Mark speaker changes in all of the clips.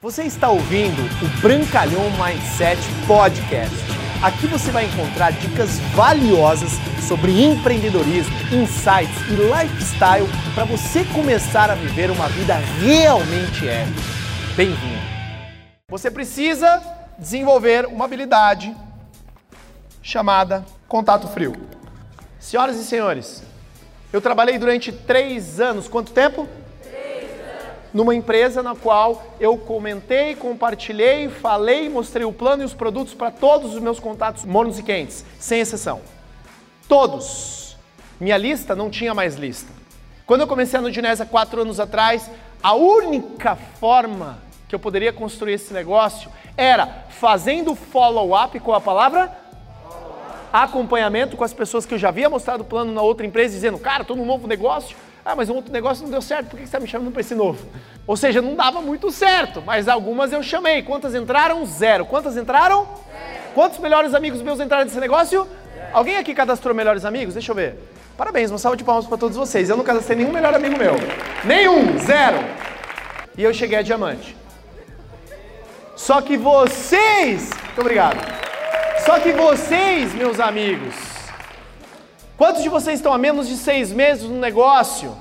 Speaker 1: Você está ouvindo o Brancalhão Mindset Podcast. Aqui você vai encontrar dicas valiosas sobre empreendedorismo, insights e lifestyle para você começar a viver uma vida realmente épica. Bem-vindo! Você precisa desenvolver uma habilidade chamada contato frio. Senhoras e senhores, eu trabalhei durante três anos. Quanto tempo? Numa empresa na qual eu comentei, compartilhei, falei, mostrei o plano e os produtos para todos os meus contatos mornos e quentes, sem exceção. Todos. Minha lista não tinha mais lista. Quando eu comecei a Nudinesa quatro anos atrás, a única forma que eu poderia construir esse negócio era fazendo follow-up com a palavra acompanhamento com as pessoas que eu já havia mostrado o plano na outra empresa, dizendo, cara, estou num novo negócio, ah, mas um outro negócio não deu certo, por que você está me chamando para esse novo? Ou seja, não dava muito certo, mas algumas eu chamei. Quantas entraram? Zero. Quantas entraram? Zero. Quantos melhores amigos meus entraram nesse negócio? Zero. Alguém aqui cadastrou melhores amigos? Deixa eu ver. Parabéns, uma salva de palmas para todos vocês. Eu não cadastrei nenhum melhor amigo meu. Nenhum, zero. E eu cheguei a diamante. Só que vocês, muito obrigado. Só que vocês, meus amigos, Quantos de vocês estão há menos de seis meses no negócio?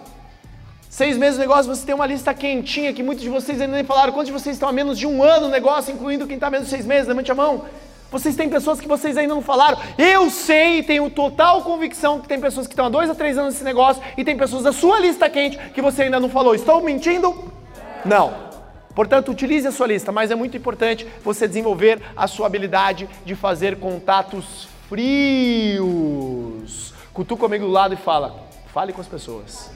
Speaker 1: Seis meses no negócio, você tem uma lista quentinha que muitos de vocês ainda nem falaram. Quantos de vocês estão há menos de um ano no negócio, incluindo quem está há menos de seis meses? Levante a mão. Vocês têm pessoas que vocês ainda não falaram. Eu sei, tenho total convicção que tem pessoas que estão há dois a três anos nesse negócio e tem pessoas da sua lista quente que você ainda não falou. Estou mentindo? Não. Portanto, utilize a sua lista, mas é muito importante você desenvolver a sua habilidade de fazer contatos frios. Cutuca comigo do lado e fala: fale com as pessoas.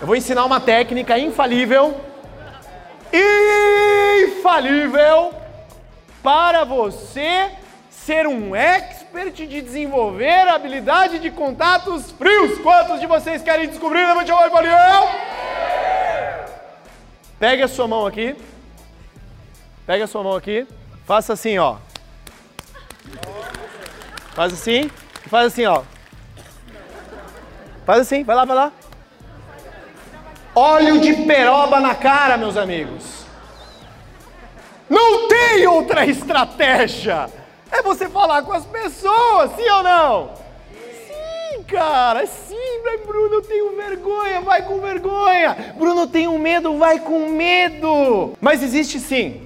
Speaker 1: Eu vou ensinar uma técnica infalível, infalível, para você ser um expert de desenvolver a habilidade de contatos frios. Quantos de vocês querem descobrir? Levante a mão eu. Pegue a sua mão aqui. Pegue a sua mão aqui. Faça assim, ó. Faz assim. Faz assim, ó. Faz assim, vai lá, vai lá. Óleo de peroba na cara, meus amigos. Não tem outra estratégia. É você falar com as pessoas, sim ou não? Sim, cara, sim, Bruno, eu tenho vergonha, vai com vergonha. Bruno, eu tenho medo, vai com medo. Mas existe sim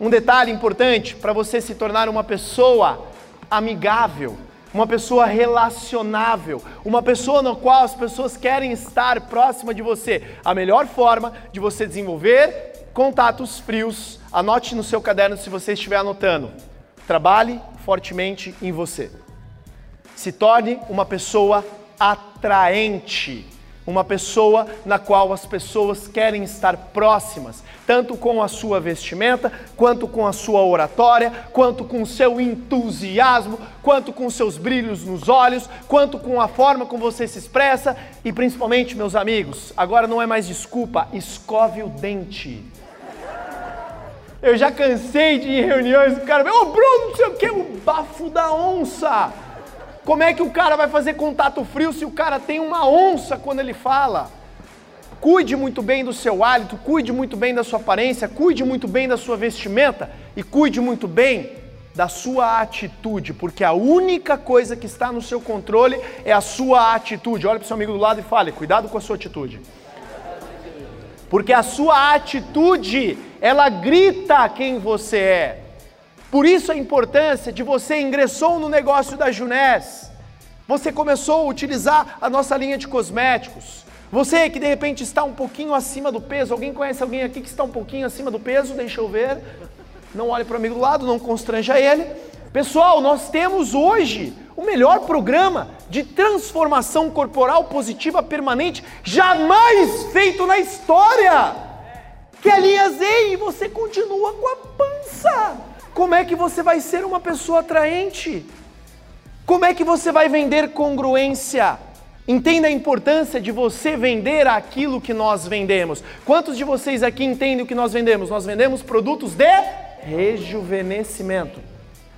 Speaker 1: um detalhe importante para você se tornar uma pessoa amigável uma pessoa relacionável, uma pessoa na qual as pessoas querem estar próxima de você. A melhor forma de você desenvolver contatos frios, anote no seu caderno se você estiver anotando. Trabalhe fortemente em você. Se torne uma pessoa atraente uma pessoa na qual as pessoas querem estar próximas, tanto com a sua vestimenta, quanto com a sua oratória, quanto com o seu entusiasmo, quanto com seus brilhos nos olhos, quanto com a forma como você se expressa e principalmente, meus amigos, agora não é mais desculpa, escove o dente. Eu já cansei de ir em reuniões, o cara, ô oh, Bruno, não sei o que, o bafo da onça. Como é que o cara vai fazer contato frio se o cara tem uma onça quando ele fala? Cuide muito bem do seu hálito, cuide muito bem da sua aparência, cuide muito bem da sua vestimenta e cuide muito bem da sua atitude, porque a única coisa que está no seu controle é a sua atitude. Olha para o seu amigo do lado e fale: cuidado com a sua atitude. Porque a sua atitude, ela grita quem você é. Por isso a importância de você ingressou no negócio da Junés. Você começou a utilizar a nossa linha de cosméticos. Você que de repente está um pouquinho acima do peso, alguém conhece alguém aqui que está um pouquinho acima do peso? Deixa eu ver. Não olhe para o amigo do lado, não constranja ele. Pessoal, nós temos hoje o melhor programa de transformação corporal positiva permanente jamais feito na história. Que é a linha Z e você Como é que você vai ser uma pessoa atraente? Como é que você vai vender congruência? Entenda a importância de você vender aquilo que nós vendemos. Quantos de vocês aqui entendem o que nós vendemos? Nós vendemos produtos de rejuvenescimento.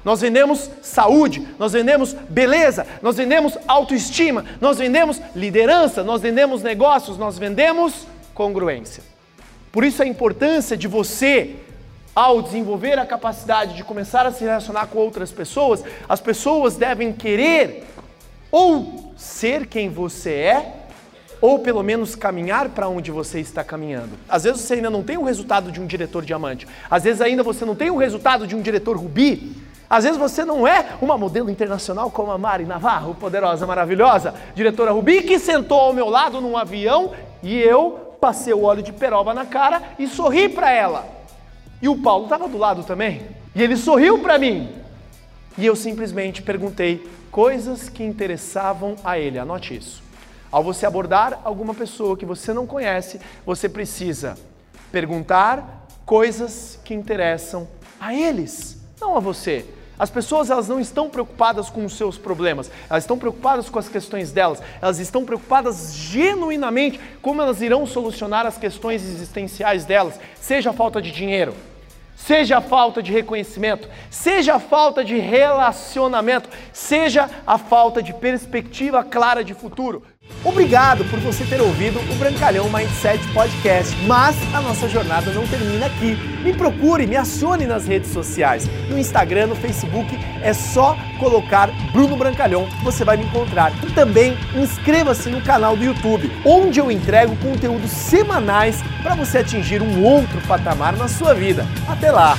Speaker 1: Nós vendemos saúde, nós vendemos beleza, nós vendemos autoestima, nós vendemos liderança, nós vendemos negócios, nós vendemos congruência. Por isso a importância de você, ao desenvolver a capacidade de começar a se relacionar com outras pessoas, as pessoas devem querer ou ser quem você é, ou pelo menos caminhar para onde você está caminhando. Às vezes você ainda não tem o resultado de um diretor diamante, às vezes ainda você não tem o resultado de um diretor rubi, às vezes você não é uma modelo internacional como a Mari Navarro, poderosa, maravilhosa, diretora Rubi, que sentou ao meu lado num avião e eu passei o óleo de peroba na cara e sorri para ela. E o Paulo estava do lado também. E ele sorriu para mim. E eu simplesmente perguntei coisas que interessavam a ele. Anote isso. Ao você abordar alguma pessoa que você não conhece, você precisa perguntar coisas que interessam a eles, não a você. As pessoas elas não estão preocupadas com os seus problemas, elas estão preocupadas com as questões delas, elas estão preocupadas genuinamente como elas irão solucionar as questões existenciais delas, seja a falta de dinheiro, seja a falta de reconhecimento, seja a falta de relacionamento, seja a falta de perspectiva clara de futuro. Obrigado por você ter ouvido o Brancalhão Mindset Podcast, mas a nossa jornada não termina aqui. Me procure, me acione nas redes sociais. No Instagram, no Facebook, é só colocar Bruno Brancalhão, você vai me encontrar. E também inscreva-se no canal do YouTube, onde eu entrego conteúdos semanais para você atingir um outro patamar na sua vida. Até lá!